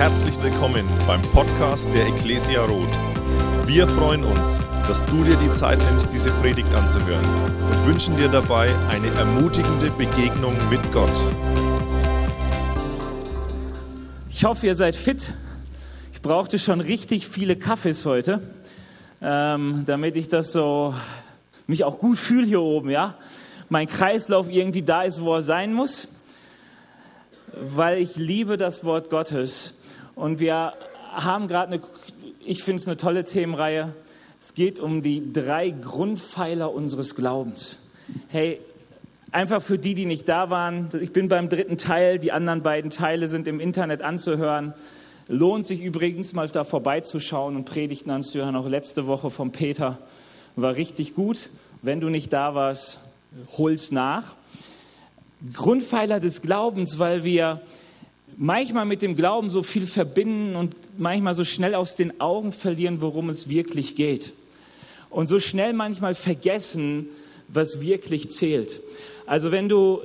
Herzlich willkommen beim Podcast der Ecclesia Roth. Wir freuen uns, dass du dir die Zeit nimmst, diese Predigt anzuhören und wünschen dir dabei eine ermutigende Begegnung mit Gott. Ich hoffe, ihr seid fit. Ich brauchte schon richtig viele Kaffees heute, ähm, damit ich das so mich auch gut fühle hier oben, ja. Mein Kreislauf irgendwie da ist, wo er sein muss weil ich liebe das Wort Gottes. Und wir haben gerade eine, ich finde es eine tolle Themenreihe. Es geht um die drei Grundpfeiler unseres Glaubens. Hey, einfach für die, die nicht da waren, ich bin beim dritten Teil, die anderen beiden Teile sind im Internet anzuhören. Lohnt sich übrigens mal da vorbeizuschauen und Predigten anzuhören. Auch letzte Woche von Peter war richtig gut. Wenn du nicht da warst, hol's nach. Grundpfeiler des Glaubens, weil wir manchmal mit dem Glauben so viel verbinden und manchmal so schnell aus den Augen verlieren, worum es wirklich geht. Und so schnell manchmal vergessen, was wirklich zählt. Also wenn du,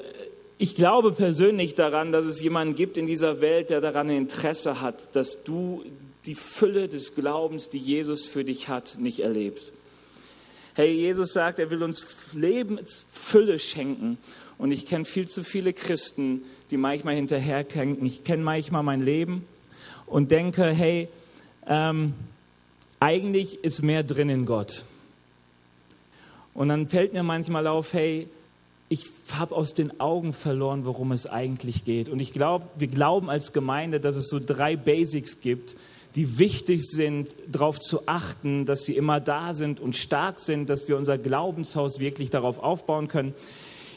ich glaube persönlich daran, dass es jemanden gibt in dieser Welt, der daran Interesse hat, dass du die Fülle des Glaubens, die Jesus für dich hat, nicht erlebst. Hey, Jesus sagt, er will uns Lebensfülle schenken. Und ich kenne viel zu viele Christen, die manchmal hinterherkämpfen. Ich kenne manchmal mein Leben und denke, hey, ähm, eigentlich ist mehr drin in Gott. Und dann fällt mir manchmal auf, hey, ich habe aus den Augen verloren, worum es eigentlich geht. Und ich glaube, wir glauben als Gemeinde, dass es so drei Basics gibt, die wichtig sind, darauf zu achten, dass sie immer da sind und stark sind, dass wir unser Glaubenshaus wirklich darauf aufbauen können.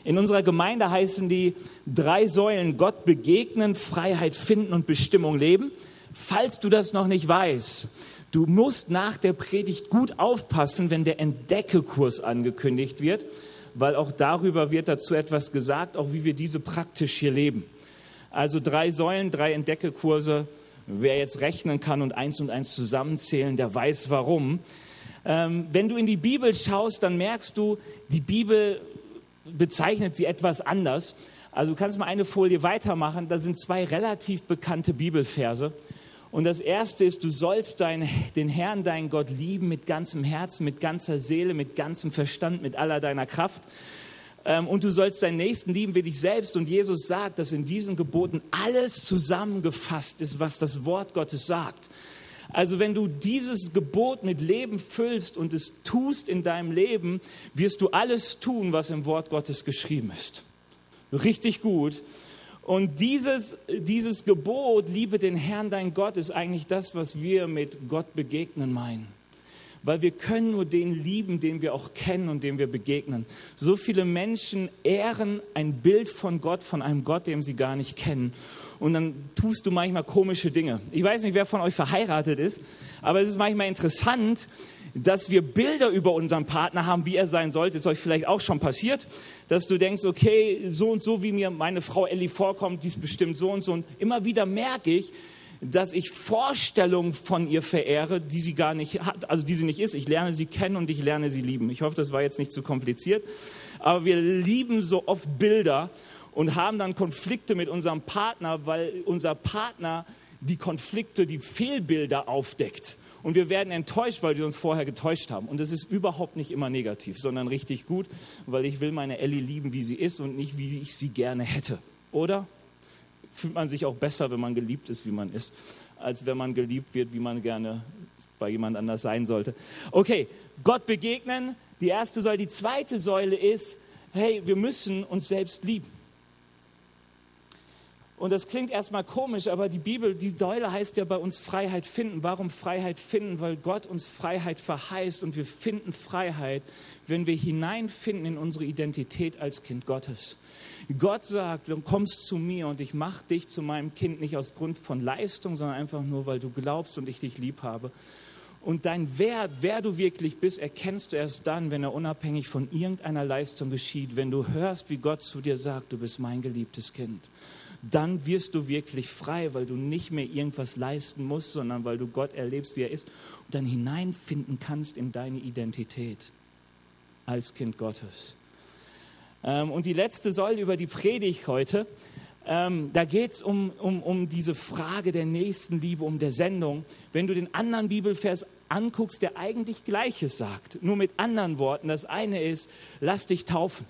In unserer Gemeinde heißen die drei Säulen Gott begegnen, Freiheit finden und Bestimmung leben. Falls du das noch nicht weißt, du musst nach der Predigt gut aufpassen, wenn der Entdeckekurs angekündigt wird, weil auch darüber wird dazu etwas gesagt, auch wie wir diese praktisch hier leben. Also drei Säulen, drei Entdeckekurse. Wer jetzt rechnen kann und eins und eins zusammenzählen, der weiß warum. Ähm, wenn du in die Bibel schaust, dann merkst du, die Bibel bezeichnet sie etwas anders. Also du kannst mal eine Folie weitermachen. Da sind zwei relativ bekannte Bibelverse. Und das erste ist, du sollst dein, den Herrn, deinen Gott lieben mit ganzem Herzen, mit ganzer Seele, mit ganzem Verstand, mit aller deiner Kraft. Ähm, und du sollst deinen Nächsten lieben wie dich selbst. Und Jesus sagt, dass in diesen Geboten alles zusammengefasst ist, was das Wort Gottes sagt. Also wenn du dieses Gebot mit Leben füllst und es tust in deinem Leben, wirst du alles tun, was im Wort Gottes geschrieben ist. Richtig gut. Und dieses, dieses Gebot, liebe den Herrn, dein Gott, ist eigentlich das, was wir mit Gott begegnen meinen weil wir können nur den lieben, den wir auch kennen und dem wir begegnen. So viele Menschen ehren ein Bild von Gott, von einem Gott, den sie gar nicht kennen. Und dann tust du manchmal komische Dinge. Ich weiß nicht, wer von euch verheiratet ist, aber es ist manchmal interessant, dass wir Bilder über unseren Partner haben, wie er sein sollte. Ist euch vielleicht auch schon passiert, dass du denkst, okay, so und so, wie mir meine Frau Ellie vorkommt, die ist bestimmt so und so. Und immer wieder merke ich, dass ich Vorstellungen von ihr verehre, die sie gar nicht hat, also die sie nicht ist. Ich lerne sie kennen und ich lerne sie lieben. Ich hoffe, das war jetzt nicht zu kompliziert. Aber wir lieben so oft Bilder und haben dann Konflikte mit unserem Partner, weil unser Partner die Konflikte, die Fehlbilder aufdeckt. Und wir werden enttäuscht, weil wir uns vorher getäuscht haben. Und das ist überhaupt nicht immer negativ, sondern richtig gut, weil ich will meine Ellie lieben, wie sie ist und nicht, wie ich sie gerne hätte. Oder? Fühlt man sich auch besser, wenn man geliebt ist, wie man ist, als wenn man geliebt wird, wie man gerne bei jemand anders sein sollte. Okay, Gott begegnen, die erste Säule. Die zweite Säule ist, hey, wir müssen uns selbst lieben. Und das klingt erstmal komisch, aber die Bibel, die Säule heißt ja bei uns Freiheit finden. Warum Freiheit finden? Weil Gott uns Freiheit verheißt und wir finden Freiheit, wenn wir hineinfinden in unsere Identität als Kind Gottes. Gott sagt, du kommst zu mir und ich mache dich zu meinem Kind nicht aus Grund von Leistung, sondern einfach nur, weil du glaubst und ich dich lieb habe. Und dein Wert, wer du wirklich bist, erkennst du erst dann, wenn er unabhängig von irgendeiner Leistung geschieht, wenn du hörst, wie Gott zu dir sagt, du bist mein geliebtes Kind. Dann wirst du wirklich frei, weil du nicht mehr irgendwas leisten musst, sondern weil du Gott erlebst, wie er ist und dann hineinfinden kannst in deine Identität als Kind Gottes. Ähm, und die letzte Säule über die Predigt heute Ähm, da geht es um, um, um diese Frage der Nächstenliebe, um der Sendung. Wenn du den anderen Bibelvers anguckst, der eigentlich Gleiches sagt, nur mit anderen Worten. Das eine ist, lass dich taufen.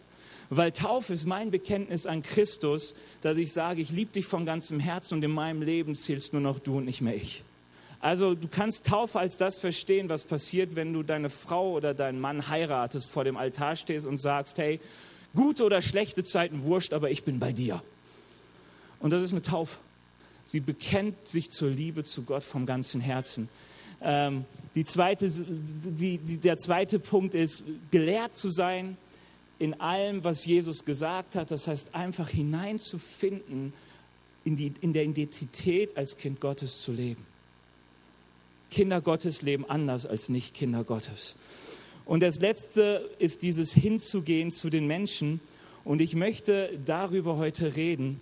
Weil Taufe ist mein Bekenntnis an Christus, dass ich sage, ich liebe dich von ganzem Herzen und in meinem Leben zählst nur noch du und nicht mehr ich. Also du kannst Taufe als das verstehen, was passiert, wenn du deine Frau oder deinen Mann heiratest, vor dem Altar stehst und sagst, hey, gute oder schlechte Zeiten wurscht, aber ich bin bei dir. Und das ist eine Taufe. Sie bekennt sich zur Liebe zu Gott vom ganzen Herzen. Ähm, die zweite, die, die, der zweite Punkt ist, gelehrt zu sein in allem, was Jesus gesagt hat. Das heißt, einfach hineinzufinden, in, die, in der Identität als Kind Gottes zu leben. Kinder Gottes leben anders als nicht Kinder Gottes. Und das Letzte ist dieses Hinzugehen zu den Menschen. Und ich möchte darüber heute reden,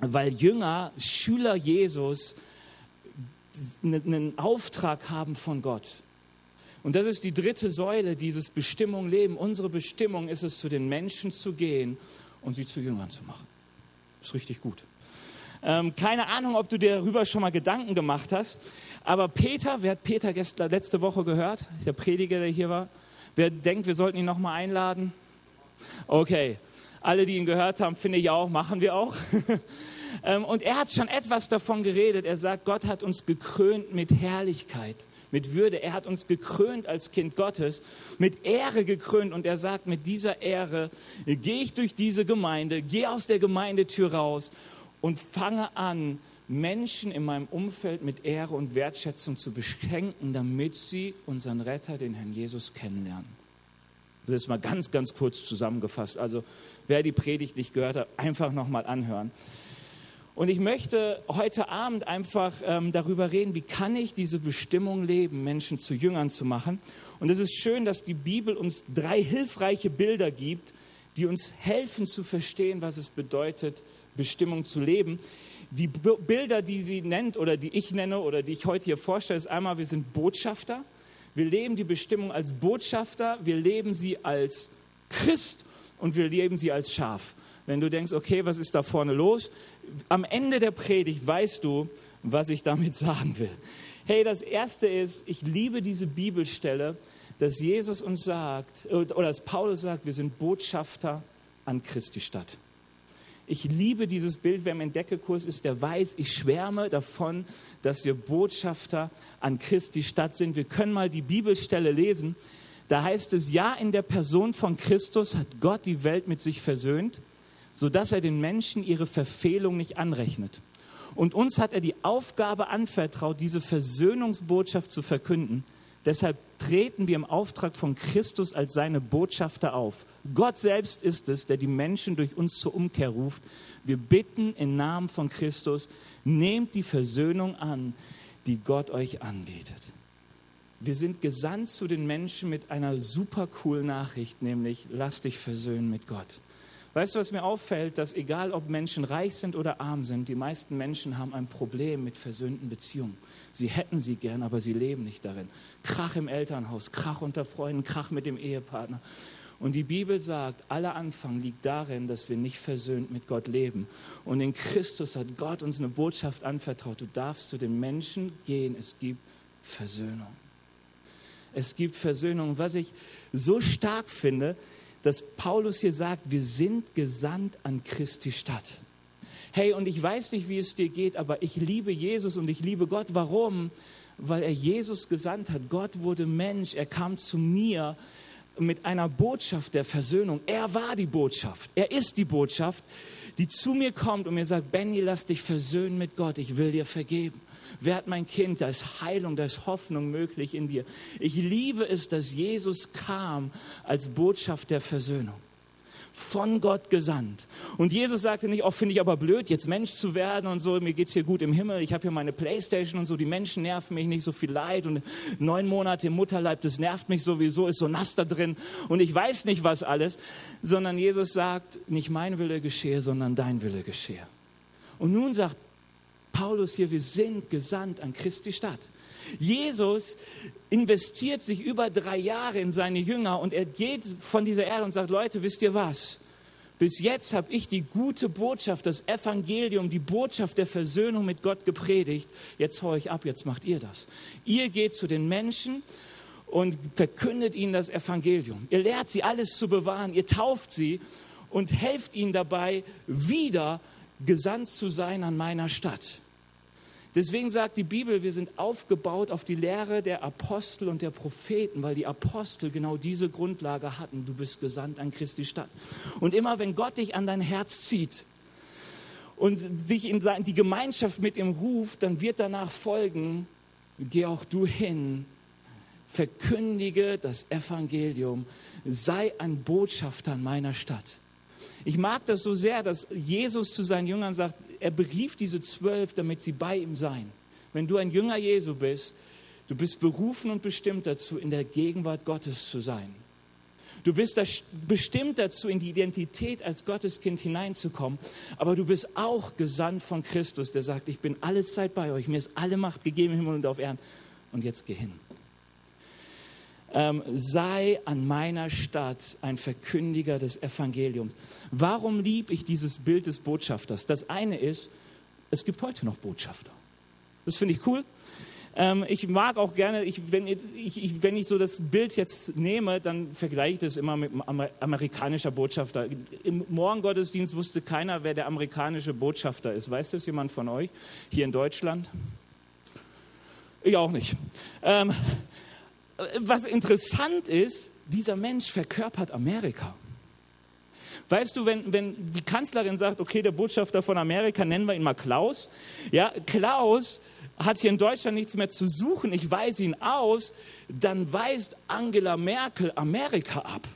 weil Jünger, Schüler Jesus, einen Auftrag haben von Gott. Und das ist die dritte Säule dieses Bestimmung Leben. Unsere Bestimmung ist es, zu den Menschen zu gehen und sie zu Jüngern zu machen. Ist richtig gut. Ähm, keine Ahnung, ob du dir darüber schon mal Gedanken gemacht hast, aber Peter, wer hat Peter gestern, letzte Woche gehört? Der Prediger, der hier war. Wer denkt, wir sollten ihn nochmal einladen? Okay, alle, die ihn gehört haben, finde ich auch, machen wir auch. Ähm, und er hat schon etwas davon geredet. Er sagt, Gott hat uns gekrönt mit Herrlichkeit, mit Würde. Er hat uns gekrönt als Kind Gottes, mit Ehre gekrönt. Und er sagt, mit dieser Ehre gehe ich durch diese Gemeinde, gehe aus der Gemeindetür raus und fange an, Menschen in meinem Umfeld mit Ehre und Wertschätzung zu beschenken, damit sie unseren Retter, den Herrn Jesus, kennenlernen. Das ist mal ganz, ganz kurz zusammengefasst. Also wer die Predigt nicht gehört hat, einfach nochmal anhören. Und ich möchte heute Abend einfach ähm, darüber reden, wie kann ich diese Bestimmung leben, Menschen zu Jüngern zu machen. Und es ist schön, dass die Bibel uns drei hilfreiche Bilder gibt, die uns helfen zu verstehen, was es bedeutet, Bestimmung zu leben. Die Bilder, die sie nennt oder die ich nenne oder die ich heute hier vorstelle, ist einmal, wir sind Botschafter. Wir leben die Bestimmung als Botschafter, wir leben sie als Christ und wir leben sie als Schaf. Wenn du denkst, okay, was ist da vorne los? Am Ende der Predigt weißt du, was ich damit sagen will. Hey, das erste ist, ich liebe diese Bibelstelle, dass Jesus uns sagt, oder dass Paulus sagt, wir sind Botschafter an Christi Stadt. Ich liebe dieses Bild, wer im Entdeckekurs ist, der weiß, ich schwärme davon, dass wir Botschafter an Christi Stadt sind. Wir können mal die Bibelstelle lesen. Da heißt es, ja, in der Person von Christus hat Gott die Welt mit sich versöhnt, sodass er den Menschen ihre Verfehlung nicht anrechnet. Und uns hat er die Aufgabe anvertraut, diese Versöhnungsbotschaft zu verkünden. Deshalb treten wir im Auftrag von Christus als seine Botschafter auf. Gott selbst ist es, der die Menschen durch uns zur Umkehr ruft. Wir bitten im Namen von Christus, nehmt die Versöhnung an, die Gott euch anbietet. Wir sind gesandt zu den Menschen mit einer super coolen Nachricht, nämlich lass dich versöhnen mit Gott. Weißt du, was mir auffällt, dass egal ob Menschen reich sind oder arm sind, die meisten Menschen haben ein Problem mit versöhnten Beziehungen. Sie hätten sie gern, aber sie leben nicht darin. Krach im Elternhaus, Krach unter Freunden, Krach mit dem Ehepartner. Und die Bibel sagt, aller Anfang liegt darin, dass wir nicht versöhnt mit Gott leben. Und in Christus hat Gott uns eine Botschaft anvertraut. Du darfst zu den Menschen gehen. Es gibt Versöhnung. Es gibt Versöhnung. Was ich so stark finde, dass Paulus hier sagt, wir sind gesandt an Christi Stadt. Hey, und ich weiß nicht, wie es dir geht, aber ich liebe Jesus und ich liebe Gott. Warum? Weil er Jesus gesandt hat. Gott wurde Mensch. Er kam zu mir mit einer Botschaft der Versöhnung. Er war die Botschaft. Er ist die Botschaft, die zu mir kommt und mir sagt, Benny, lass dich versöhnen mit Gott. Ich will dir vergeben. Werd mein Kind, da ist Heilung, da ist Hoffnung möglich in dir. Ich liebe es, dass Jesus kam als Botschaft der Versöhnung von Gott gesandt. Und Jesus sagte nicht, oh, finde ich aber blöd, jetzt Mensch zu werden und so, mir geht es hier gut im Himmel, ich habe hier meine Playstation und so, die Menschen nerven mich nicht so viel Leid und neun Monate im Mutterleib, das nervt mich sowieso, ist so nass da drin und ich weiß nicht was alles, sondern Jesus sagt, nicht mein Wille geschehe, sondern dein Wille geschehe. Und nun sagt Paulus hier, wir sind gesandt an Christi Stadt. Jesus investiert sich über drei Jahre in seine Jünger und er geht von dieser Erde und sagt, Leute, wisst ihr was? Bis jetzt habe ich die gute Botschaft, das Evangelium, die Botschaft der Versöhnung mit Gott gepredigt. Jetzt haue ich ab, jetzt macht ihr das. Ihr geht zu den Menschen und verkündet ihnen das Evangelium. Ihr lehrt sie alles zu bewahren, ihr tauft sie und helft ihnen dabei, wieder gesandt zu sein an meiner Stadt. Deswegen sagt die Bibel, wir sind aufgebaut auf die Lehre der Apostel und der Propheten, weil die Apostel genau diese Grundlage hatten. Du bist gesandt an Christi Stadt. Und immer wenn Gott dich an dein Herz zieht und sich in die Gemeinschaft mit ihm ruft, dann wird danach folgen, geh auch du hin, verkündige das Evangelium, sei ein Botschafter an meiner Stadt. Ich mag das so sehr, dass Jesus zu seinen Jüngern sagt, er berief diese zwölf, damit sie bei ihm seien. Wenn du ein Jünger Jesu bist, du bist berufen und bestimmt dazu, in der Gegenwart Gottes zu sein. Du bist bestimmt dazu, in die Identität als Gotteskind hineinzukommen. Aber du bist auch gesandt von Christus, der sagt, ich bin alle Zeit bei euch, mir ist alle Macht gegeben im Himmel und auf Erden. Und jetzt geh hin ähm, sei an meiner Stadt ein Verkündiger des Evangeliums. Warum liebe ich dieses Bild des Botschafters? Das eine ist, es gibt heute noch Botschafter. Das finde ich cool. Ähm, ich mag auch gerne, ich, wenn, ich, ich, wenn ich so das Bild jetzt nehme, dann vergleiche ich das immer mit einem amerikanischer Botschafter. Im Morgengottesdienst wusste keiner, wer der amerikanische Botschafter ist. Weiß das jemand von euch hier in Deutschland? Ich auch nicht. Ähm, was interessant ist, dieser Mensch verkörpert Amerika. Weißt du, wenn, wenn die Kanzlerin sagt, okay, der Botschafter von Amerika, nennen wir ihn mal Klaus. Ja, Klaus hat hier in Deutschland nichts mehr zu suchen, ich weise ihn aus, dann weist Angela Merkel Amerika ab.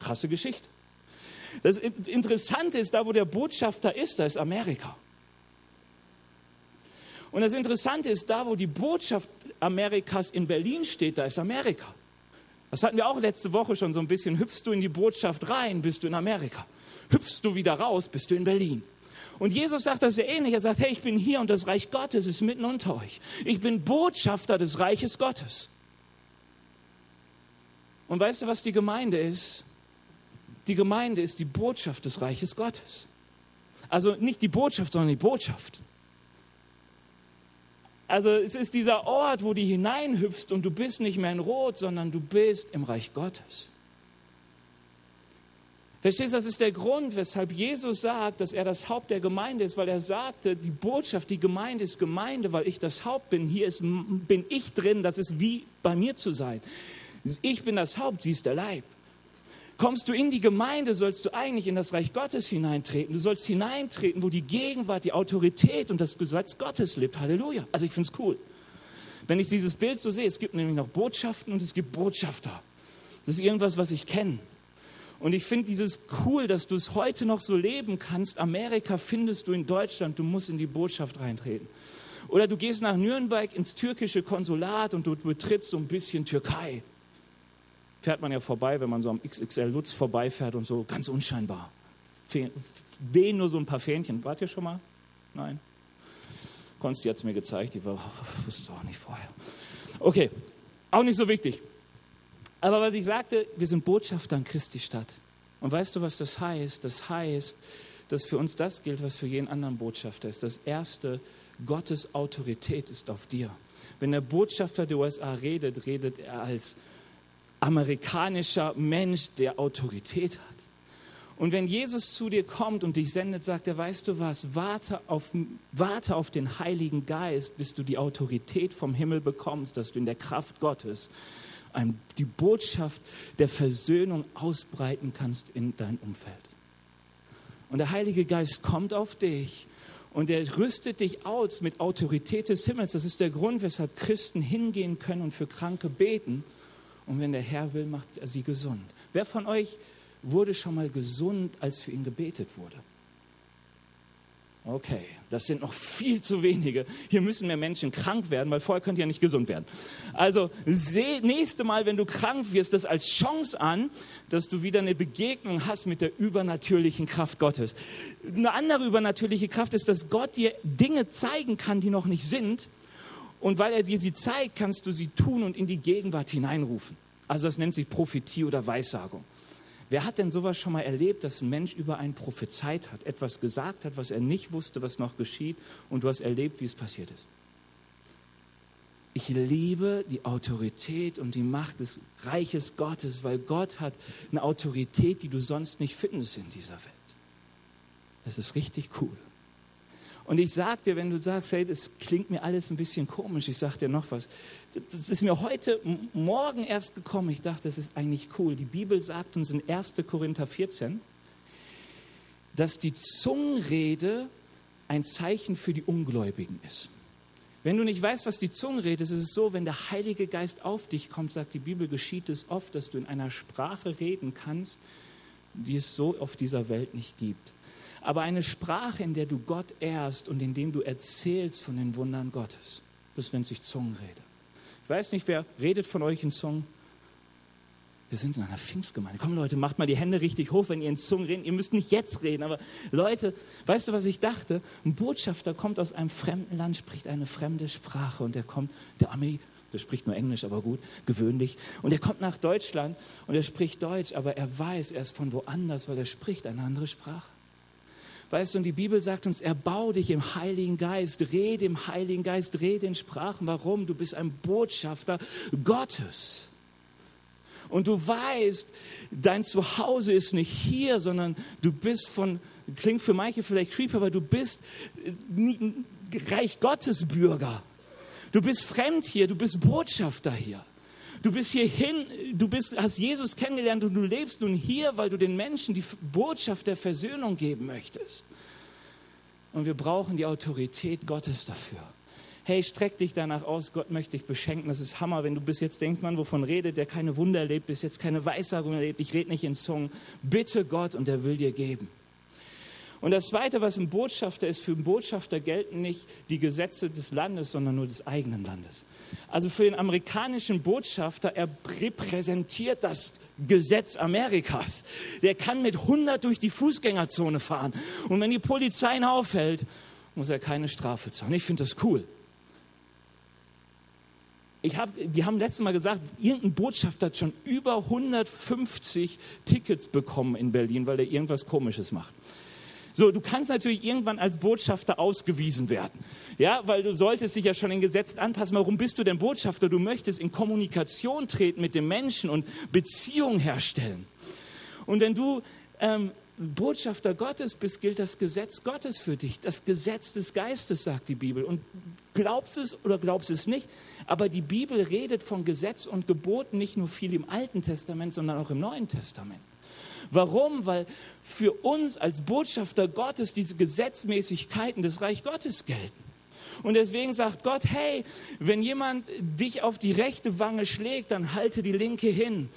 Krasse Geschichte. Das Interessante ist, da wo der Botschafter ist, da ist Amerika. Und das Interessante ist, da wo die Botschaft Amerikas in Berlin steht, da ist Amerika. Das hatten wir auch letzte Woche schon so ein bisschen. Hüpfst du in die Botschaft rein, bist du in Amerika. Hüpfst du wieder raus, bist du in Berlin. Und Jesus sagt das sehr ähnlich. Er sagt, hey, ich bin hier und das Reich Gottes ist mitten unter euch. Ich bin Botschafter des Reiches Gottes. Und weißt du, was die Gemeinde ist? Die Gemeinde ist die Botschaft des Reiches Gottes. Also nicht die Botschaft, sondern die Botschaft. Also es ist dieser Ort, wo du hineinhüpfst und du bist nicht mehr in Rot, sondern du bist im Reich Gottes. Verstehst du, das ist der Grund, weshalb Jesus sagt, dass er das Haupt der Gemeinde ist, weil er sagte, die Botschaft, die Gemeinde ist Gemeinde, weil ich das Haupt bin. Hier ist, bin ich drin, das ist wie bei mir zu sein. Ich bin das Haupt, sie ist der Leib. Kommst du in die Gemeinde, sollst du eigentlich in das Reich Gottes hineintreten. Du sollst hineintreten, wo die Gegenwart, die Autorität und das Gesetz Gottes lebt. Halleluja. Also ich finde es cool. Wenn ich dieses Bild so sehe, es gibt nämlich noch Botschaften und es gibt Botschafter. Das ist irgendwas, was ich kenne. Und ich finde dieses cool, dass du es heute noch so leben kannst. Amerika findest du in Deutschland, du musst in die Botschaft reintreten. Oder du gehst nach Nürnberg ins türkische Konsulat und du betrittst so ein bisschen Türkei fährt man ja vorbei, wenn man so am XXL Lutz vorbeifährt und so ganz unscheinbar. Wehen nur so ein paar Fähnchen. Wart ihr schon mal? Nein? Konsti hat es mir gezeigt, die war, wusste auch nicht vorher. Okay, auch nicht so wichtig. Aber was ich sagte, wir sind Botschafter an Christi Stadt. Und weißt du, was das heißt? Das heißt, dass für uns das gilt, was für jeden anderen Botschafter ist. Das erste, Gottes Autorität ist auf dir. Wenn der Botschafter der USA redet, redet er als amerikanischer Mensch, der Autorität hat. Und wenn Jesus zu dir kommt und dich sendet, sagt er, weißt du was, warte auf, warte auf den Heiligen Geist, bis du die Autorität vom Himmel bekommst, dass du in der Kraft Gottes die Botschaft der Versöhnung ausbreiten kannst in dein Umfeld. Und der Heilige Geist kommt auf dich und er rüstet dich aus mit Autorität des Himmels. Das ist der Grund, weshalb Christen hingehen können und für Kranke beten und wenn der Herr will, macht er sie gesund. Wer von euch wurde schon mal gesund, als für ihn gebetet wurde? Okay, das sind noch viel zu wenige. Hier müssen mehr Menschen krank werden, weil vorher könnt ihr ja nicht gesund werden. Also seh nächste Mal, wenn du krank wirst, das als Chance an, dass du wieder eine Begegnung hast mit der übernatürlichen Kraft Gottes. Eine andere übernatürliche Kraft ist, dass Gott dir Dinge zeigen kann, die noch nicht sind und weil er dir sie zeigt, kannst du sie tun und in die Gegenwart hineinrufen. Also das nennt sich Prophetie oder Weissagung. Wer hat denn sowas schon mal erlebt, dass ein Mensch über einen prophezeit hat, etwas gesagt hat, was er nicht wusste, was noch geschieht, und du hast erlebt, wie es passiert ist? Ich liebe die Autorität und die Macht des Reiches Gottes, weil Gott hat eine Autorität, die du sonst nicht findest in dieser Welt. Das ist richtig cool. Und ich sag dir, wenn du sagst, hey, das klingt mir alles ein bisschen komisch, ich sag dir noch was. Das ist mir heute Morgen erst gekommen. Ich dachte, das ist eigentlich cool. Die Bibel sagt uns in 1. Korinther 14, dass die Zungenrede ein Zeichen für die Ungläubigen ist. Wenn du nicht weißt, was die Zungenrede ist, ist es so, wenn der Heilige Geist auf dich kommt, sagt die Bibel, geschieht es oft, dass du in einer Sprache reden kannst, die es so auf dieser Welt nicht gibt aber eine Sprache, in der du Gott ehrst und in dem du erzählst von den Wundern Gottes. Das nennt sich Zungenrede. Ich weiß nicht, wer redet von euch in Zungen? Wir sind in einer Pfingstgemeinde. Komm Leute, macht mal die Hände richtig hoch, wenn ihr in Zungen redet. Ihr müsst nicht jetzt reden, aber Leute, weißt du, was ich dachte? Ein Botschafter kommt aus einem fremden Land, spricht eine fremde Sprache und der kommt, der Armee, der spricht nur Englisch, aber gut, gewöhnlich. Und er kommt nach Deutschland und er spricht Deutsch, aber er weiß, er ist von woanders, weil er spricht eine andere Sprache. Weißt du, und die Bibel sagt uns, erbau dich im Heiligen Geist, rede im Heiligen Geist, rede in Sprachen. Warum? Du bist ein Botschafter Gottes. Und du weißt, dein Zuhause ist nicht hier, sondern du bist von, klingt für manche vielleicht creepy, aber du bist Reich Gottes Bürger. Du bist fremd hier, du bist Botschafter hier. Du bist hierhin, du bist, hast Jesus kennengelernt und du lebst nun hier, weil du den Menschen die Botschaft der Versöhnung geben möchtest. Und wir brauchen die Autorität Gottes dafür. Hey, streck dich danach aus, Gott möchte dich beschenken. Das ist Hammer, wenn du bis jetzt denkst, man, wovon redet, der keine Wunder erlebt, bis jetzt keine Weissagung erlebt, ich rede nicht in Zungen. Bitte Gott und er will dir geben. Und das Zweite, was ein Botschafter ist, für einen Botschafter gelten nicht die Gesetze des Landes, sondern nur des eigenen Landes. Also für den amerikanischen Botschafter, er repräsentiert das Gesetz Amerikas. Der kann mit 100 durch die Fußgängerzone fahren. Und wenn die Polizei ihn aufhält, muss er keine Strafe zahlen. Ich finde das cool. Ich hab, die haben letztes Mal gesagt, irgendein Botschafter hat schon über 150 Tickets bekommen in Berlin, weil er irgendwas Komisches macht. So, du kannst natürlich irgendwann als Botschafter ausgewiesen werden. Ja, weil du solltest dich ja schon in Gesetz anpassen. Warum bist du denn Botschafter? Du möchtest in Kommunikation treten mit dem Menschen und Beziehungen herstellen. Und wenn du ähm, Botschafter Gottes bist, gilt das Gesetz Gottes für dich. Das Gesetz des Geistes, sagt die Bibel. Und glaubst es oder glaubst es nicht, aber die Bibel redet von Gesetz und Geboten nicht nur viel im Alten Testament, sondern auch im Neuen Testament. Warum? Weil für uns als Botschafter Gottes diese Gesetzmäßigkeiten des Reich Gottes gelten. Und deswegen sagt Gott, hey, wenn jemand dich auf die rechte Wange schlägt, dann halte die linke hin.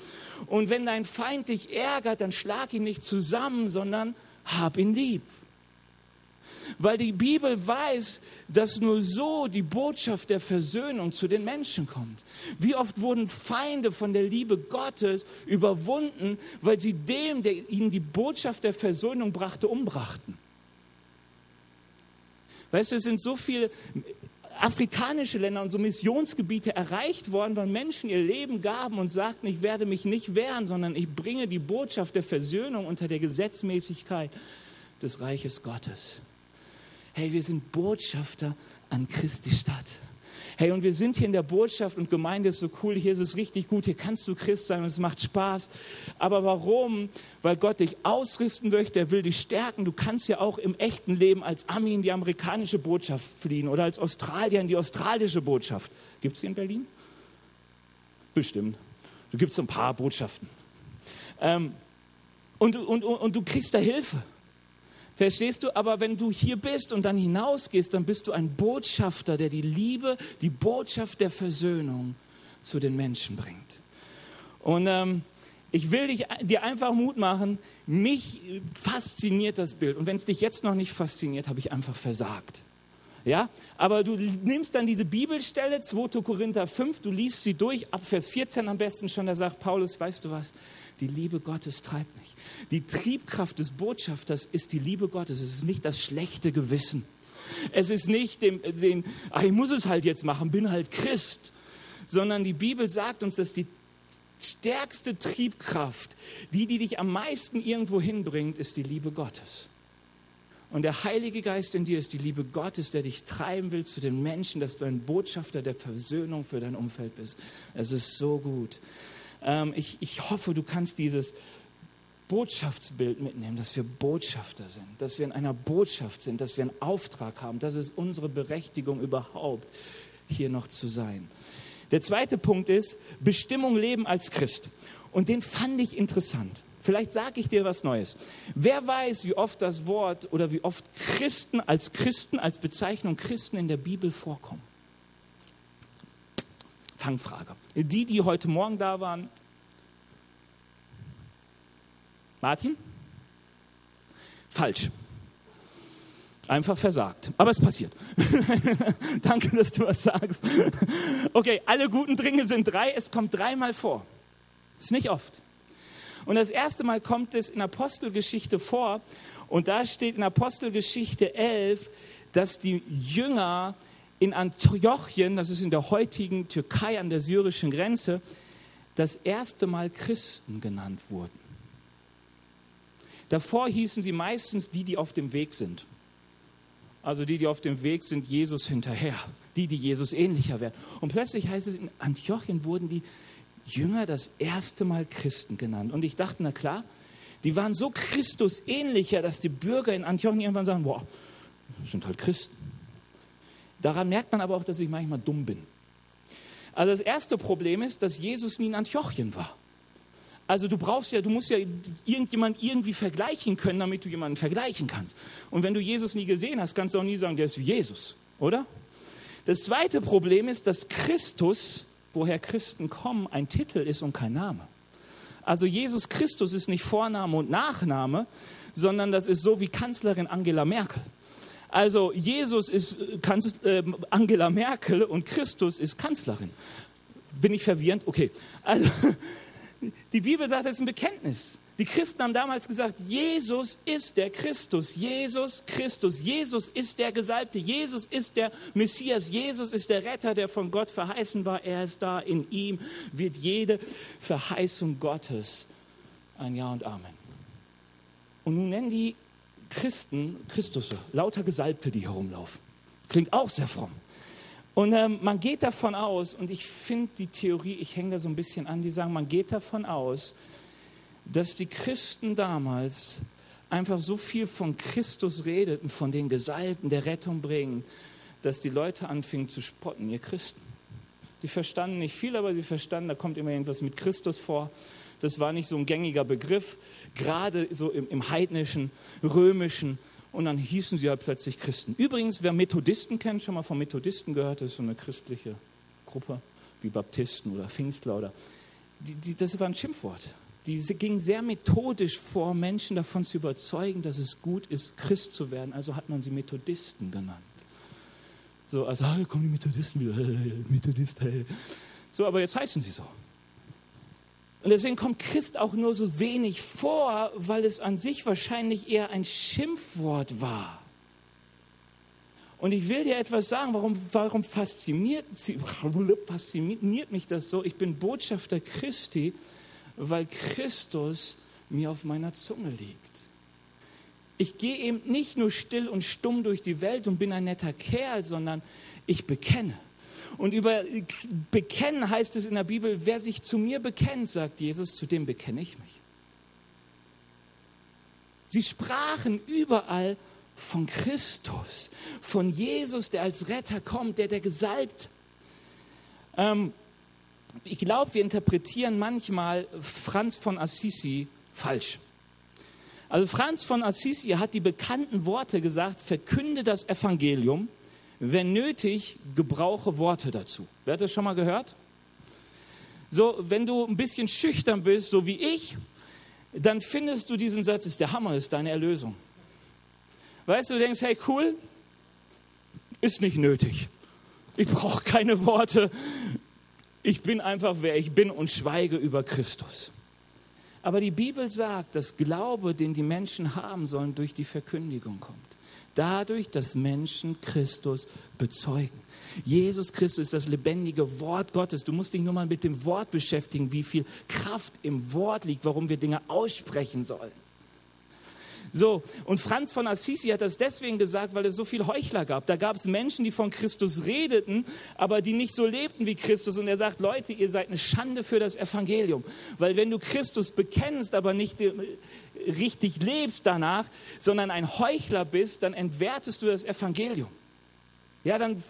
Und wenn dein Feind dich ärgert, dann schlag ihn nicht zusammen, sondern hab ihn lieb. Weil die Bibel weiß, dass nur so die Botschaft der Versöhnung zu den Menschen kommt. Wie oft wurden Feinde von der Liebe Gottes überwunden, weil sie dem, der ihnen die Botschaft der Versöhnung brachte, umbrachten. Weißt du, es sind so viele afrikanische Länder und so Missionsgebiete erreicht worden, weil Menschen ihr Leben gaben und sagten, ich werde mich nicht wehren, sondern ich bringe die Botschaft der Versöhnung unter der Gesetzmäßigkeit des Reiches Gottes hey, wir sind Botschafter an Christi Stadt. Hey, und wir sind hier in der Botschaft und Gemeinde ist so cool, hier ist es richtig gut, hier kannst du Christ sein und es macht Spaß. Aber warum? Weil Gott dich ausrüsten möchte, er will dich stärken. Du kannst ja auch im echten Leben als Ami in die amerikanische Botschaft fliehen oder als Australier in die australische Botschaft. Gibt es die in Berlin? Bestimmt. Du gibst so ein paar Botschaften. Ähm, und, und, und, und du kriegst da Hilfe. Verstehst du? Aber wenn du hier bist und dann hinausgehst, dann bist du ein Botschafter, der die Liebe, die Botschaft der Versöhnung zu den Menschen bringt. Und ähm, ich will dich, dir einfach Mut machen. Mich fasziniert das Bild. Und wenn es dich jetzt noch nicht fasziniert, habe ich einfach versagt. Ja, aber du nimmst dann diese Bibelstelle, 2. Korinther 5, du liest sie durch, ab Vers 14 am besten schon, da sagt Paulus, weißt du was, die Liebe Gottes treibt mich. Die Triebkraft des Botschafters ist die Liebe Gottes. Es ist nicht das schlechte Gewissen. Es ist nicht dem, den, ach, ich muss es halt jetzt machen, bin halt Christ. Sondern die Bibel sagt uns, dass die stärkste Triebkraft, die, die dich am meisten irgendwo hinbringt, ist die Liebe Gottes. Und der Heilige Geist in dir ist die Liebe Gottes, der dich treiben will zu den Menschen, dass du ein Botschafter der Versöhnung für dein Umfeld bist. Es ist so gut. Ähm, ich, ich hoffe, du kannst dieses Botschaftsbild mitnehmen, dass wir Botschafter sind, dass wir in einer Botschaft sind, dass wir einen Auftrag haben. Das ist unsere Berechtigung überhaupt, hier noch zu sein. Der zweite Punkt ist Bestimmung leben als Christ. Und den fand ich interessant. Vielleicht sage ich dir was Neues. Wer weiß, wie oft das Wort oder wie oft Christen als Christen, als Bezeichnung Christen in der Bibel vorkommen? Fangfrage. Die, die heute Morgen da waren. Martin? Falsch. Einfach versagt. Aber es passiert. Danke, dass du was sagst. okay, alle guten Dinge sind drei. Es kommt dreimal vor. Ist nicht oft. Und das erste Mal kommt es in Apostelgeschichte vor. Und da steht in Apostelgeschichte 11, dass die Jünger in Antiochien, das ist in der heutigen Türkei an der syrischen Grenze, das erste Mal Christen genannt wurden. Davor hießen sie meistens die, die auf dem Weg sind. Also die, die auf dem Weg sind, Jesus hinterher. Die, die Jesus ähnlicher werden. Und plötzlich heißt es, in Antiochien wurden die Jünger das erste Mal Christen genannt. Und ich dachte, na klar, die waren so Christus ähnlicher, dass die Bürger in Antiochien irgendwann sagen, boah, das sind halt Christen. Daran merkt man aber auch, dass ich manchmal dumm bin. Also das erste Problem ist, dass Jesus nie in Antiochien war. Also du brauchst ja, du musst ja irgendjemand irgendwie vergleichen können, damit du jemanden vergleichen kannst. Und wenn du Jesus nie gesehen hast, kannst du auch nie sagen, der ist wie Jesus, oder? Das zweite Problem ist, dass Christus, woher Christen kommen, ein Titel ist und kein Name. Also Jesus Christus ist nicht Vorname und Nachname, sondern das ist so wie Kanzlerin Angela Merkel. Also Jesus ist Kanz äh, Angela Merkel und Christus ist Kanzlerin. Bin ich verwirrend? Okay. Also die Bibel sagt, das ist ein Bekenntnis. Die Christen haben damals gesagt, Jesus ist der Christus, Jesus Christus, Jesus ist der Gesalbte, Jesus ist der Messias, Jesus ist der Retter, der von Gott verheißen war. Er ist da, in ihm wird jede Verheißung Gottes ein Ja und Amen. Und nun nennen die Christen Christus, lauter Gesalbte, die herumlaufen. Klingt auch sehr fromm. Und ähm, man geht davon aus, und ich finde die Theorie, ich hänge da so ein bisschen an, die sagen, man geht davon aus, dass die Christen damals einfach so viel von Christus redeten, von den Gesalbten, der Rettung bringen, dass die Leute anfingen zu spotten, ihr Christen. Die verstanden nicht viel, aber sie verstanden, da kommt immer irgendwas mit Christus vor. Das war nicht so ein gängiger Begriff, gerade so im, im heidnischen, römischen und dann hießen sie halt plötzlich Christen. Übrigens, wer Methodisten kennt, schon mal von Methodisten gehört, das ist so eine christliche Gruppe, wie Baptisten oder Pfingstler oder. Die, die, das war ein Schimpfwort. Die ging sehr methodisch vor, Menschen davon zu überzeugen, dass es gut ist, Christ zu werden. Also hat man sie Methodisten genannt. So, also, ah, kommen die Methodisten wieder, Methodist, hey. So, aber jetzt heißen sie so. Und deswegen kommt Christ auch nur so wenig vor, weil es an sich wahrscheinlich eher ein Schimpfwort war. Und ich will dir etwas sagen, warum, warum fasziniert, fasziniert mich das so? Ich bin Botschafter Christi, weil Christus mir auf meiner Zunge liegt. Ich gehe eben nicht nur still und stumm durch die Welt und bin ein netter Kerl, sondern ich bekenne. Und über bekennen heißt es in der Bibel, wer sich zu mir bekennt, sagt Jesus, zu dem bekenne ich mich. Sie sprachen überall von Christus, von Jesus, der als Retter kommt, der der gesalbt. Ähm, ich glaube, wir interpretieren manchmal Franz von Assisi falsch. Also Franz von Assisi hat die bekannten Worte gesagt, verkünde das Evangelium, wenn nötig, gebrauche Worte dazu. Wer hat das schon mal gehört? So, wenn du ein bisschen schüchtern bist, so wie ich, dann findest du diesen Satz, ist der Hammer, ist deine Erlösung. Weißt du, du denkst, hey, cool, ist nicht nötig. Ich brauche keine Worte. Ich bin einfach, wer ich bin und schweige über Christus. Aber die Bibel sagt, dass Glaube, den die Menschen haben sollen, durch die Verkündigung kommt. Dadurch, dass Menschen Christus bezeugen. Jesus Christus ist das lebendige Wort Gottes. Du musst dich nur mal mit dem Wort beschäftigen, wie viel Kraft im Wort liegt, warum wir Dinge aussprechen sollen. So, und Franz von Assisi hat das deswegen gesagt, weil es so viel Heuchler gab. Da gab es Menschen, die von Christus redeten, aber die nicht so lebten wie Christus. Und er sagt, Leute, ihr seid eine Schande für das Evangelium. Weil wenn du Christus bekennst, aber nicht richtig lebst danach, sondern ein Heuchler bist, dann entwertest du das Evangelium. Ja, dann,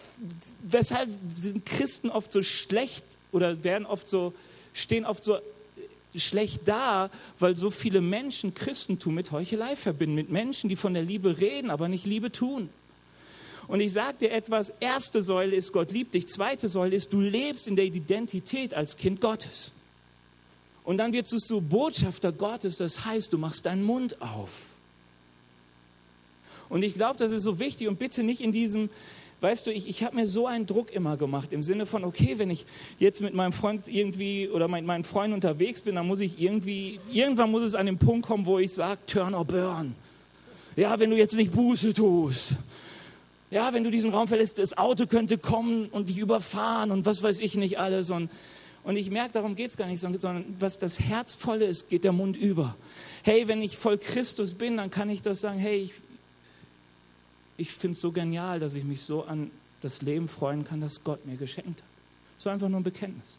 weshalb sind Christen oft so schlecht oder werden oft so, stehen oft so schlecht da, weil so viele Menschen Christentum mit Heuchelei verbinden, mit Menschen, die von der Liebe reden, aber nicht Liebe tun. Und ich sage dir etwas, erste Säule ist, Gott liebt dich, zweite Säule ist, du lebst in der Identität als Kind Gottes. Und dann wirst du Botschafter Gottes, das heißt, du machst deinen Mund auf. Und ich glaube, das ist so wichtig und bitte nicht in diesem, weißt du, ich, ich habe mir so einen Druck immer gemacht im Sinne von, okay, wenn ich jetzt mit meinem Freund irgendwie oder mit meinen Freunden unterwegs bin, dann muss ich irgendwie, irgendwann muss es an den Punkt kommen, wo ich sage, turn or burn. Ja, wenn du jetzt nicht Buße tust. Ja, wenn du diesen Raum verlässt, das Auto könnte kommen und dich überfahren und was weiß ich nicht alles. Und, und ich merke, darum geht es gar nicht, sondern was das Herzvolle ist, geht der Mund über. Hey, wenn ich voll Christus bin, dann kann ich doch sagen, hey, ich, ich finde es so genial, dass ich mich so an das Leben freuen kann, das Gott mir geschenkt hat. So einfach nur ein Bekenntnis.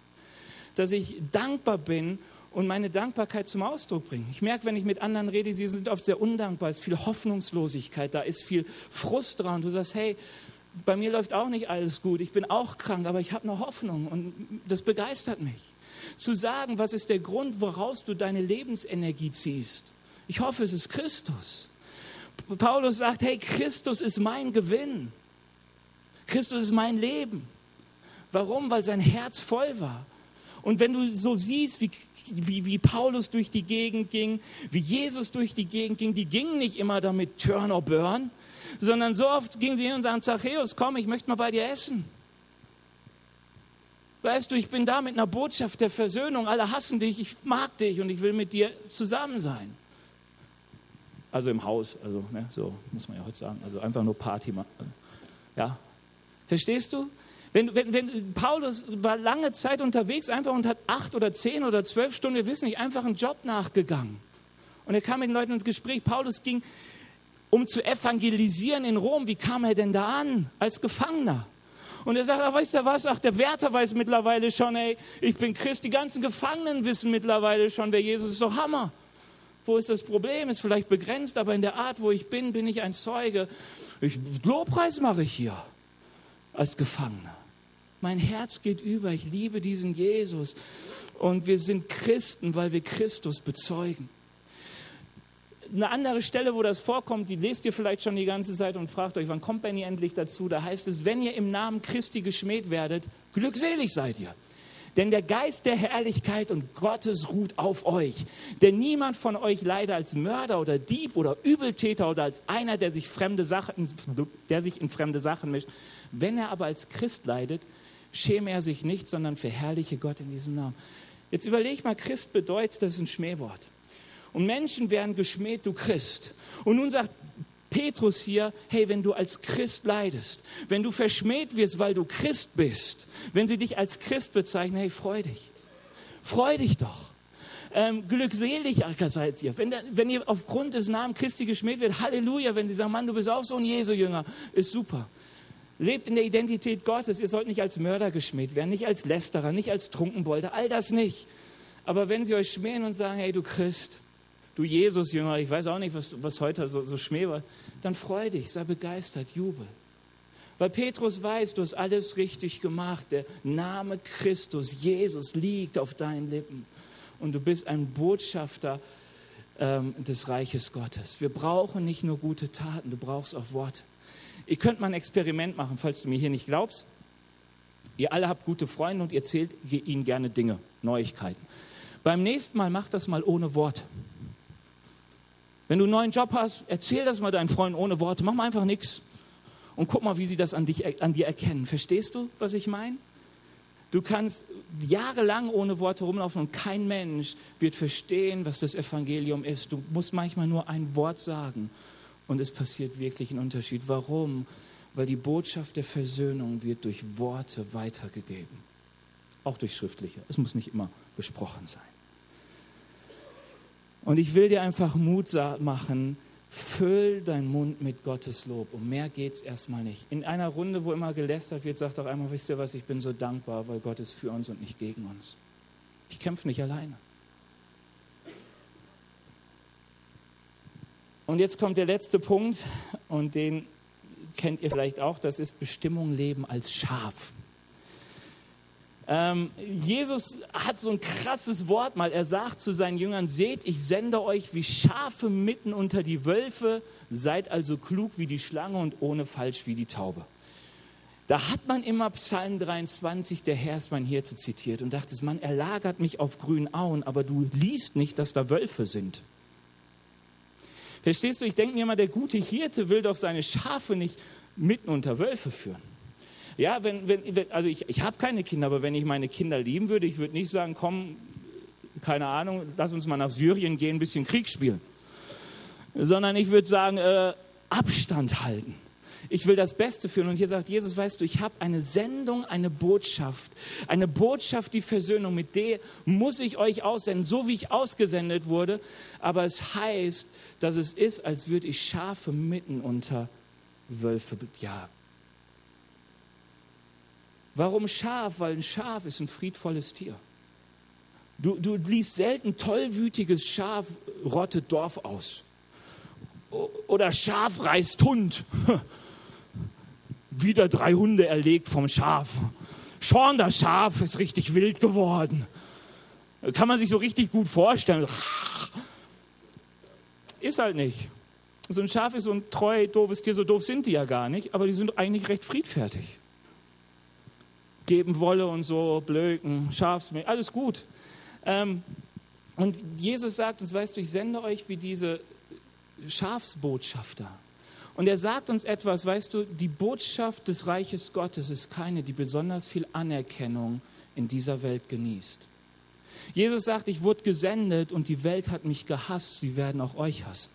Dass ich dankbar bin und meine Dankbarkeit zum Ausdruck bringe. Ich merke, wenn ich mit anderen rede, sie sind oft sehr undankbar, es ist viel Hoffnungslosigkeit, da ist viel Frust dran. Du sagst, hey, bei mir läuft auch nicht alles gut, ich bin auch krank, aber ich habe eine Hoffnung und das begeistert mich. Zu sagen, was ist der Grund, woraus du deine Lebensenergie ziehst. Ich hoffe, es ist Christus. Paulus sagt, hey, Christus ist mein Gewinn. Christus ist mein Leben. Warum? Weil sein Herz voll war. Und wenn du so siehst, wie, wie, wie Paulus durch die Gegend ging, wie Jesus durch die Gegend ging, die gingen nicht immer damit turn or burn, sondern so oft gingen sie hin und sagen, Zachäus, komm, ich möchte mal bei dir essen. Weißt du, ich bin da mit einer Botschaft der Versöhnung. Alle hassen dich, ich mag dich und ich will mit dir zusammen sein. Also im Haus, also ne, so muss man ja heute sagen. Also einfach nur Party machen. Ja. Verstehst du? Wenn, wenn, wenn Paulus war lange Zeit unterwegs einfach und hat acht oder zehn oder zwölf Stunden, wir wissen nicht, einfach einen Job nachgegangen. Und er kam mit den Leuten ins Gespräch. Paulus ging, um zu evangelisieren in Rom. Wie kam er denn da an? Als Gefangener. Und er sagt, ach, weißt du was? Ach, der Wärter weiß mittlerweile schon, ey, ich bin Christ. Die ganzen Gefangenen wissen mittlerweile schon, wer Jesus ist. Doch Hammer. Wo ist das Problem? Ist vielleicht begrenzt, aber in der Art, wo ich bin, bin ich ein Zeuge. Ich, Lobpreis mache ich hier als Gefangener. Mein Herz geht über. Ich liebe diesen Jesus. Und wir sind Christen, weil wir Christus bezeugen. Eine andere Stelle, wo das vorkommt, die lest ihr vielleicht schon die ganze Zeit und fragt euch, wann kommt Benny endlich dazu? Da heißt es, wenn ihr im Namen Christi geschmäht werdet, glückselig seid ihr. Denn der Geist der Herrlichkeit und Gottes ruht auf euch. Denn niemand von euch leidet als Mörder oder Dieb oder Übeltäter oder als einer, der sich, fremde Sachen, der sich in fremde Sachen mischt. Wenn er aber als Christ leidet, schäme er sich nicht, sondern verherrliche Gott in diesem Namen. Jetzt überleg mal, Christ bedeutet, das ist ein Schmähwort. Und Menschen werden geschmäht, du Christ. Und nun sagt Petrus hier, hey, wenn du als Christ leidest, wenn du verschmäht wirst, weil du Christ bist, wenn sie dich als Christ bezeichnen, hey, freu dich. Freu dich doch. Ähm, glückselig seid ihr. Wenn, wenn ihr aufgrund des Namens Christi geschmäht wird, Halleluja, wenn sie sagen, Mann, du bist auch so ein Jesu-Jünger, ist super. Lebt in der Identität Gottes. Ihr sollt nicht als Mörder geschmäht werden, nicht als Lästerer, nicht als Trunkenbolter, all das nicht. Aber wenn sie euch schmähen und sagen, hey, du Christ, du Jesus-Jünger, ich weiß auch nicht, was, was heute so, so Schmäh war, dann freu dich, sei begeistert, jubel. Weil Petrus weiß, du hast alles richtig gemacht. Der Name Christus, Jesus, liegt auf deinen Lippen. Und du bist ein Botschafter ähm, des Reiches Gottes. Wir brauchen nicht nur gute Taten, du brauchst auch Worte. Ihr könnt mal ein Experiment machen, falls du mir hier nicht glaubst. Ihr alle habt gute Freunde und ihr erzählt ihnen gerne Dinge, Neuigkeiten. Beim nächsten Mal macht das mal ohne Worte. Wenn du einen neuen Job hast, erzähl das mal deinen Freunden ohne Worte. Mach mal einfach nichts. Und guck mal, wie sie das an, dich, an dir erkennen. Verstehst du, was ich meine? Du kannst jahrelang ohne Worte rumlaufen und kein Mensch wird verstehen, was das Evangelium ist. Du musst manchmal nur ein Wort sagen Und es passiert wirklich ein Unterschied. Warum? Weil die Botschaft der Versöhnung wird durch Worte weitergegeben. Auch durch schriftliche. Es muss nicht immer besprochen sein. Und ich will dir einfach Mut machen, füll deinen Mund mit Gottes Lob. Um mehr geht es erstmal nicht. In einer Runde, wo immer gelästert wird, sagt doch einmal, wisst ihr was, ich bin so dankbar, weil Gott ist für uns und nicht gegen uns. Ich kämpfe nicht alleine. Und jetzt kommt der letzte Punkt und den kennt ihr vielleicht auch, das ist Bestimmung Leben als Schaf. Ähm, Jesus hat so ein krasses Wort mal. Er sagt zu seinen Jüngern: Seht, ich sende euch wie Schafe mitten unter die Wölfe. Seid also klug wie die Schlange und ohne falsch wie die Taube. Da hat man immer Psalm 23, der Herr ist mein Hirte zitiert und dachte, man erlagert mich auf grünen Auen, aber du liest nicht, dass da Wölfe sind. Verstehst du, ich denke mir immer, der gute Hirte will doch seine Schafe nicht mitten unter Wölfe führen. Ja, wenn, wenn, also ich, ich habe keine Kinder, aber wenn ich meine Kinder lieben würde, ich würde nicht sagen, komm, keine Ahnung, lass uns mal nach Syrien gehen, ein bisschen Krieg spielen. Sondern ich würde sagen, äh, Abstand halten. Ich will das Beste führen. Und hier sagt Jesus, weißt du, ich habe eine Sendung, eine Botschaft. Eine Botschaft, die Versöhnung. Mit der muss ich euch aussenden, so wie ich ausgesendet wurde. Aber es heißt, dass es ist, als würde ich Schafe mitten unter Wölfe jagen. Warum Schaf? Weil ein Schaf ist ein friedvolles Tier. Du, du liest selten tollwütiges Schaf rottet Dorf aus. Oder Schaf reißt Hund. Wieder drei Hunde erlegt vom Schaf. Schorn, das Schaf ist richtig wild geworden. Kann man sich so richtig gut vorstellen. Ist halt nicht. So ein Schaf ist so ein treu, doofes Tier. So doof sind die ja gar nicht, aber die sind eigentlich recht friedfertig geben Wolle und so, Blöken, Schafsmilch, alles gut. Ähm, und Jesus sagt uns, weißt du, ich sende euch wie diese Schafsbotschafter. Und er sagt uns etwas, weißt du, die Botschaft des Reiches Gottes ist keine, die besonders viel Anerkennung in dieser Welt genießt. Jesus sagt, ich wurde gesendet und die Welt hat mich gehasst, sie werden auch euch hassen.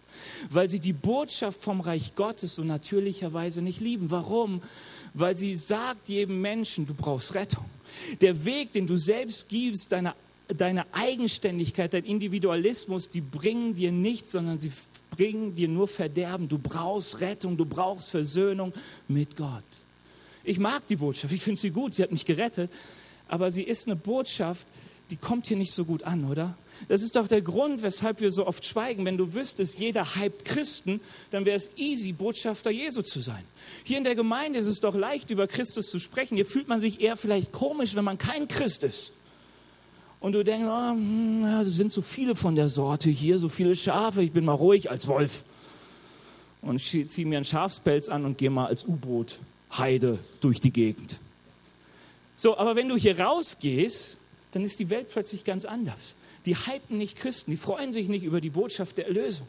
Weil sie die Botschaft vom Reich Gottes so natürlicherweise nicht lieben. Warum? Weil sie sagt jedem Menschen, du brauchst Rettung. Der Weg, den du selbst gibst, deine, deine Eigenständigkeit, dein Individualismus, die bringen dir nichts, sondern sie bringen dir nur Verderben. Du brauchst Rettung, du brauchst Versöhnung mit Gott. Ich mag die Botschaft, ich finde sie gut, sie hat mich gerettet, aber sie ist eine Botschaft, die kommt hier nicht so gut an, oder? Das ist doch der Grund, weshalb wir so oft schweigen. Wenn du wüsstest, jeder hypt Christen, dann wäre es easy, Botschafter Jesu zu sein. Hier in der Gemeinde ist es doch leicht, über Christus zu sprechen. Hier fühlt man sich eher vielleicht komisch, wenn man kein Christ ist. Und du denkst, oh, hm, ja, es sind so viele von der Sorte hier, so viele Schafe, ich bin mal ruhig als Wolf. Und ich ziehe mir einen Schafspelz an und gehe mal als U-Boot Heide durch die Gegend. So, aber wenn du hier rausgehst, dann ist die Welt plötzlich ganz anders die hypen nicht Christen, die freuen sich nicht über die Botschaft der Erlösung.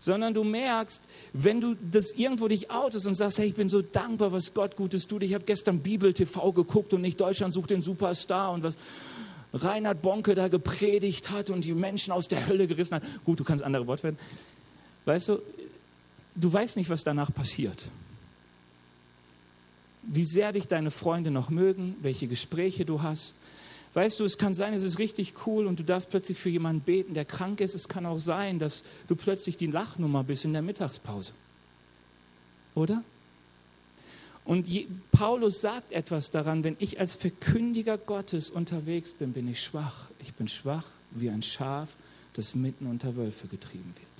Sondern du merkst, wenn du das irgendwo dich outest und sagst, hey, ich bin so dankbar, was Gott Gutes tut. Ich habe gestern Bibel TV geguckt und nicht Deutschland sucht den Superstar und was Reinhard Bonke da gepredigt hat und die Menschen aus der Hölle gerissen hat. Gut, du kannst andere Worte werden. Weißt du, du weißt nicht, was danach passiert. Wie sehr dich deine Freunde noch mögen, welche Gespräche du hast, Weißt du, es kann sein, es ist richtig cool und du darfst plötzlich für jemanden beten, der krank ist. Es kann auch sein, dass du plötzlich die Lachnummer bist in der Mittagspause. Oder? Und Paulus sagt etwas daran, wenn ich als Verkündiger Gottes unterwegs bin, bin ich schwach. Ich bin schwach wie ein Schaf, das mitten unter Wölfe getrieben wird.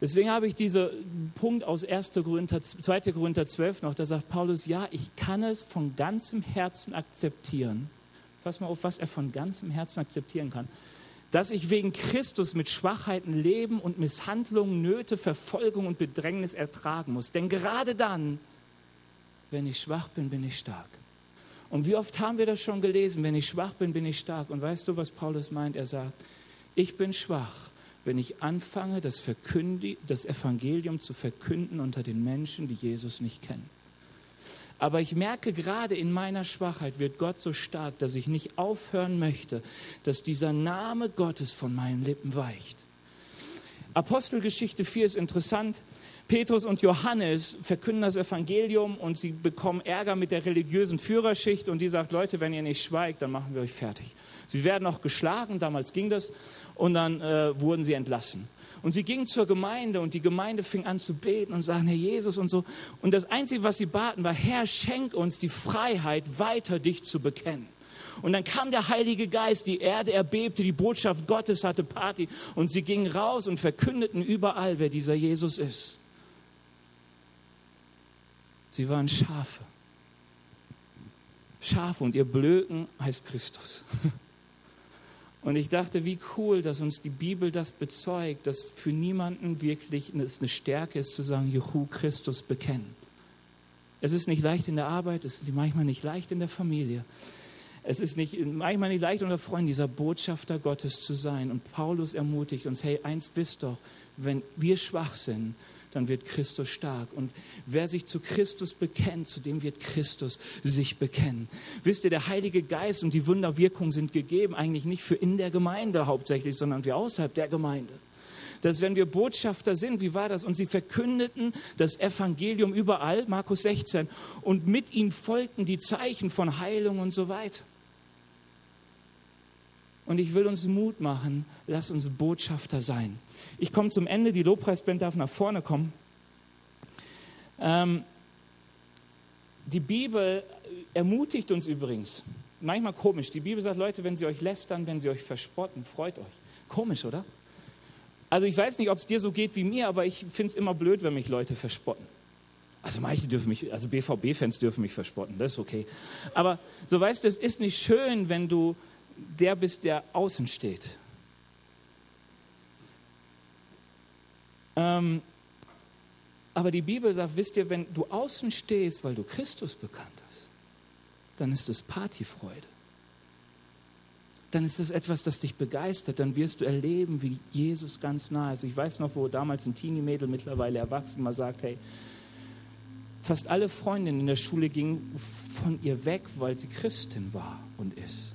Deswegen habe ich diesen Punkt aus 1. Korinther, 2. Korinther 12 noch, da sagt Paulus, ja, ich kann es von ganzem Herzen akzeptieren. Pass mal auf, was er von ganzem Herzen akzeptieren kann. Dass ich wegen Christus mit Schwachheiten leben und Misshandlungen, Nöte, Verfolgung und Bedrängnis ertragen muss. Denn gerade dann, wenn ich schwach bin, bin ich stark. Und wie oft haben wir das schon gelesen? Wenn ich schwach bin, bin ich stark. Und weißt du, was Paulus meint? Er sagt, ich bin schwach wenn ich anfange, das, das Evangelium zu verkünden unter den Menschen, die Jesus nicht kennen. Aber ich merke gerade in meiner Schwachheit wird Gott so stark, dass ich nicht aufhören möchte, dass dieser Name Gottes von meinen Lippen weicht. Apostelgeschichte 4 ist interessant. Petrus und Johannes verkünden das Evangelium und sie bekommen Ärger mit der religiösen Führerschicht und die sagt, Leute, wenn ihr nicht schweigt, dann machen wir euch fertig. Sie werden auch geschlagen, damals ging das, und dann äh, wurden sie entlassen. Und sie gingen zur Gemeinde und die Gemeinde fing an zu beten und sagen, Herr Jesus und so. Und das Einzige, was sie baten, war, Herr, schenk uns die Freiheit, weiter dich zu bekennen. Und dann kam der Heilige Geist, die Erde erbebte, die Botschaft Gottes hatte Party und sie gingen raus und verkündeten überall, wer dieser Jesus ist. Sie waren Schafe. Schafe und ihr Blöken heißt Christus. Und ich dachte, wie cool, dass uns die Bibel das bezeugt, dass für niemanden wirklich es eine Stärke ist zu sagen, Juhu, Christus bekennen. Es ist nicht leicht in der Arbeit, es ist manchmal nicht leicht in der Familie. Es ist nicht, manchmal nicht leicht unter Freunden, dieser Botschafter Gottes zu sein. Und Paulus ermutigt uns, hey, eins wisst doch, wenn wir schwach sind, dann wird Christus stark. Und wer sich zu Christus bekennt, zu dem wird Christus sich bekennen. Wisst ihr, der Heilige Geist und die Wunderwirkung sind gegeben, eigentlich nicht für in der Gemeinde hauptsächlich, sondern für außerhalb der Gemeinde. Dass wenn wir Botschafter sind, wie war das? Und sie verkündeten das Evangelium überall, Markus 16, und mit ihnen folgten die Zeichen von Heilung und so weiter. Und ich will uns Mut machen, lass uns Botschafter sein. Ich komme zum Ende, die Lobpreisband darf nach vorne kommen. Ähm, die Bibel ermutigt uns übrigens. Manchmal komisch. Die Bibel sagt, Leute, wenn sie euch lästern, wenn sie euch verspotten, freut euch. Komisch, oder? Also ich weiß nicht, ob es dir so geht wie mir, aber ich finde es immer blöd, wenn mich Leute verspotten. Also manche dürfen mich, also BVB-Fans dürfen mich verspotten, das ist okay. Aber so weißt du, es ist nicht schön, wenn du der bist, der außen steht. Ähm, aber die Bibel sagt, wisst ihr, wenn du außen stehst, weil du Christus bekannt hast, dann ist es Partyfreude. Dann ist es etwas, das dich begeistert. Dann wirst du erleben, wie Jesus ganz nah ist. Ich weiß noch, wo damals ein Teenie-Mädel, mittlerweile erwachsen, mal sagt, hey, fast alle Freundinnen in der Schule gingen von ihr weg, weil sie Christin war und ist.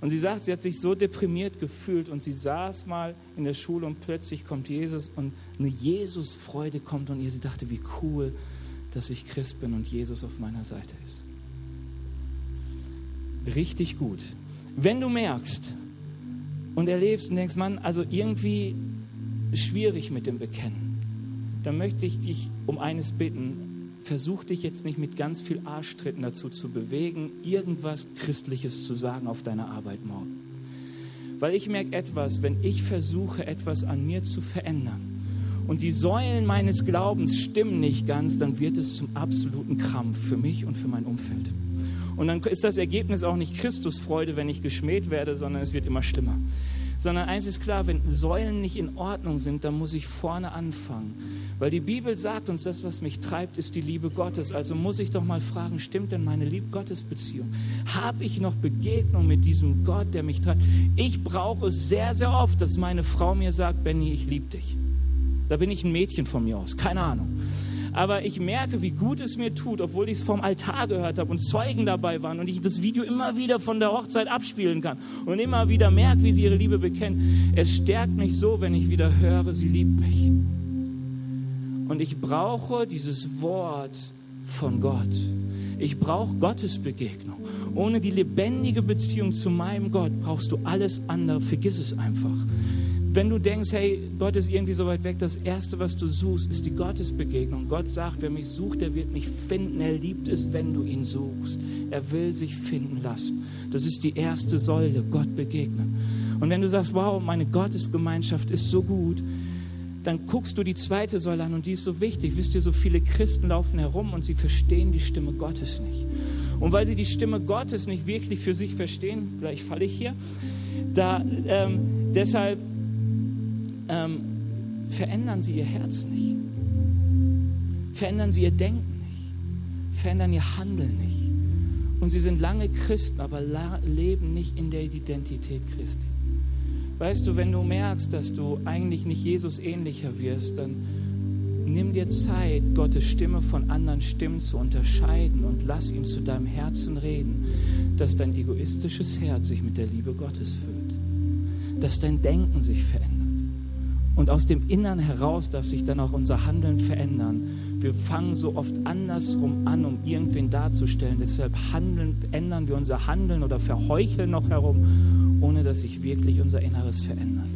Und sie sagt, sie hat sich so deprimiert gefühlt und sie saß mal in der Schule und plötzlich kommt Jesus und eine Jesusfreude kommt und ihr sie dachte, wie cool, dass ich Christ bin und Jesus auf meiner Seite ist. Richtig gut. Wenn du merkst und erlebst und denkst, Mann, also irgendwie schwierig mit dem Bekennen, dann möchte ich dich um eines bitten, versuch dich jetzt nicht mit ganz viel Arschtritten dazu zu bewegen, irgendwas Christliches zu sagen auf deiner Arbeit morgen. Weil ich merke etwas, wenn ich versuche, etwas an mir zu verändern und die Säulen meines Glaubens stimmen nicht ganz, dann wird es zum absoluten Krampf für mich und für mein Umfeld. Und dann ist das Ergebnis auch nicht Christusfreude, wenn ich geschmäht werde, sondern es wird immer schlimmer sondern eins ist klar, wenn Säulen nicht in Ordnung sind, dann muss ich vorne anfangen. Weil die Bibel sagt uns, das, was mich treibt, ist die Liebe Gottes. Also muss ich doch mal fragen, stimmt denn meine Lieb-Gottes-Beziehung? Habe ich noch Begegnung mit diesem Gott, der mich treibt? Ich brauche es sehr, sehr oft, dass meine Frau mir sagt, Benny, ich liebe dich. Da bin ich ein Mädchen von mir aus, keine Ahnung aber ich merke, wie gut es mir tut, obwohl ich es vom Altar gehört habe und Zeugen dabei waren und ich das Video immer wieder von der Hochzeit abspielen kann und immer wieder merke, wie sie ihre Liebe bekennen. Es stärkt mich so, wenn ich wieder höre, sie liebt mich. Und ich brauche dieses Wort von Gott. Ich brauche Gottes Begegnung. Ohne die lebendige Beziehung zu meinem Gott brauchst du alles andere. Vergiss es einfach wenn du denkst, hey, Gott ist irgendwie so weit weg, das Erste, was du suchst, ist die Gottesbegegnung. Gott sagt, wer mich sucht, der wird mich finden. Er liebt es, wenn du ihn suchst. Er will sich finden lassen. Das ist die erste Säule, Gott begegnen. Und wenn du sagst, wow, meine Gottesgemeinschaft ist so gut, dann guckst du die zweite Säule an und die ist so wichtig. Wisst ihr, so viele Christen laufen herum und sie verstehen die Stimme Gottes nicht. Und weil sie die Stimme Gottes nicht wirklich für sich verstehen, vielleicht falle ich hier, da ähm, deshalb ähm, verändern sie ihr Herz nicht. Verändern sie ihr Denken nicht. Verändern ihr Handeln nicht. Und sie sind lange Christen, aber leben nicht in der Identität Christi. Weißt du, wenn du merkst, dass du eigentlich nicht Jesus ähnlicher wirst, dann nimm dir Zeit, Gottes Stimme von anderen Stimmen zu unterscheiden und lass ihn zu deinem Herzen reden, dass dein egoistisches Herz sich mit der Liebe Gottes füllt, dass dein Denken sich verändert Und aus dem Innern heraus darf sich dann auch unser Handeln verändern. Wir fangen so oft andersrum an, um irgendwen darzustellen. Deshalb handeln, ändern wir unser Handeln oder verheucheln noch herum, ohne dass sich wirklich unser Inneres verändert.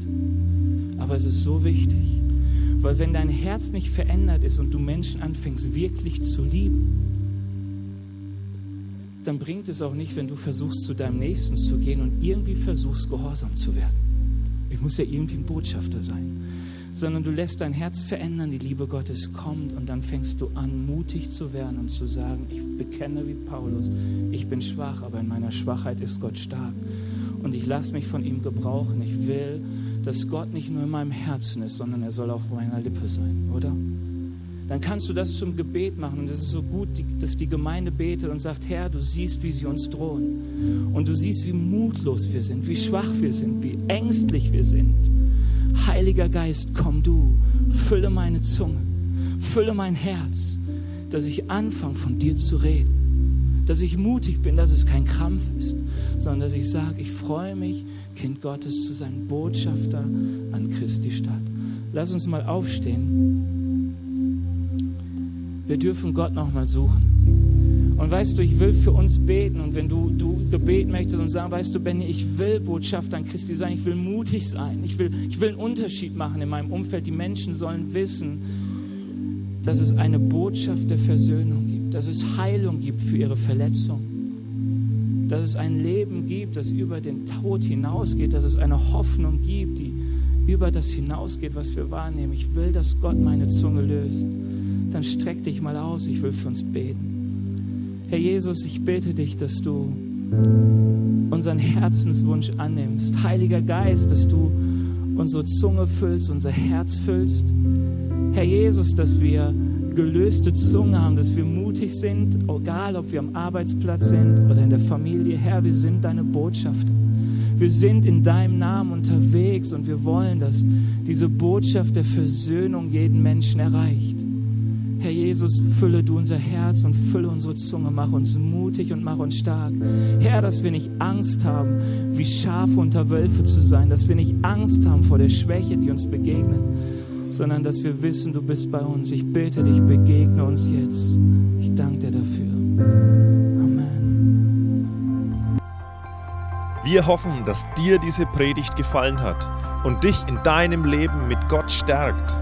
Aber es ist so wichtig, weil wenn dein Herz nicht verändert ist und du Menschen anfängst wirklich zu lieben, dann bringt es auch nicht, wenn du versuchst, zu deinem Nächsten zu gehen und irgendwie versuchst, gehorsam zu werden. Ich muss ja irgendwie ein Botschafter sein. Sondern du lässt dein Herz verändern, die Liebe Gottes kommt und dann fängst du an, mutig zu werden und zu sagen, ich bekenne wie Paulus, ich bin schwach, aber in meiner Schwachheit ist Gott stark. Und ich lasse mich von ihm gebrauchen. Ich will, dass Gott nicht nur in meinem Herzen ist, sondern er soll auch auf meiner Lippe sein, oder? Dann kannst du das zum Gebet machen. Und es ist so gut, dass die Gemeinde betet und sagt, Herr, du siehst, wie sie uns drohen. Und du siehst, wie mutlos wir sind, wie schwach wir sind, wie ängstlich wir sind. Heiliger Geist, komm du, fülle meine Zunge, fülle mein Herz, dass ich anfange, von dir zu reden. Dass ich mutig bin, dass es kein Krampf ist, sondern dass ich sage, ich freue mich, Kind Gottes zu sein, Botschafter an Christi Stadt. Lass uns mal aufstehen. Wir dürfen Gott nochmal suchen. Und weißt du, ich will für uns beten. Und wenn du, du Gebet möchtest und sagen, weißt du, Benny, ich will Botschafter an Christi sein, ich will mutig sein, ich will, ich will einen Unterschied machen in meinem Umfeld. Die Menschen sollen wissen, dass es eine Botschaft der Versöhnung gibt, dass es Heilung gibt für ihre Verletzungen, dass es ein Leben gibt, das über den Tod hinausgeht, dass es eine Hoffnung gibt, die über das hinausgeht, was wir wahrnehmen. Ich will, dass Gott meine Zunge löst dann streck dich mal aus. Ich will für uns beten. Herr Jesus, ich bete dich, dass du unseren Herzenswunsch annimmst. Heiliger Geist, dass du unsere Zunge füllst, unser Herz füllst. Herr Jesus, dass wir gelöste Zunge haben, dass wir mutig sind, egal ob wir am Arbeitsplatz sind oder in der Familie. Herr, wir sind deine Botschafter. Wir sind in deinem Namen unterwegs und wir wollen, dass diese Botschaft der Versöhnung jeden Menschen erreicht. Herr Jesus, fülle du unser Herz und fülle unsere Zunge, mach uns mutig und mach uns stark. Herr, dass wir nicht Angst haben, wie Schafe unter Wölfe zu sein, dass wir nicht Angst haben vor der Schwäche, die uns begegnet, sondern dass wir wissen, du bist bei uns. Ich bete dich, begegne uns jetzt. Ich danke dir dafür. Amen. Wir hoffen, dass dir diese Predigt gefallen hat und dich in deinem Leben mit Gott stärkt.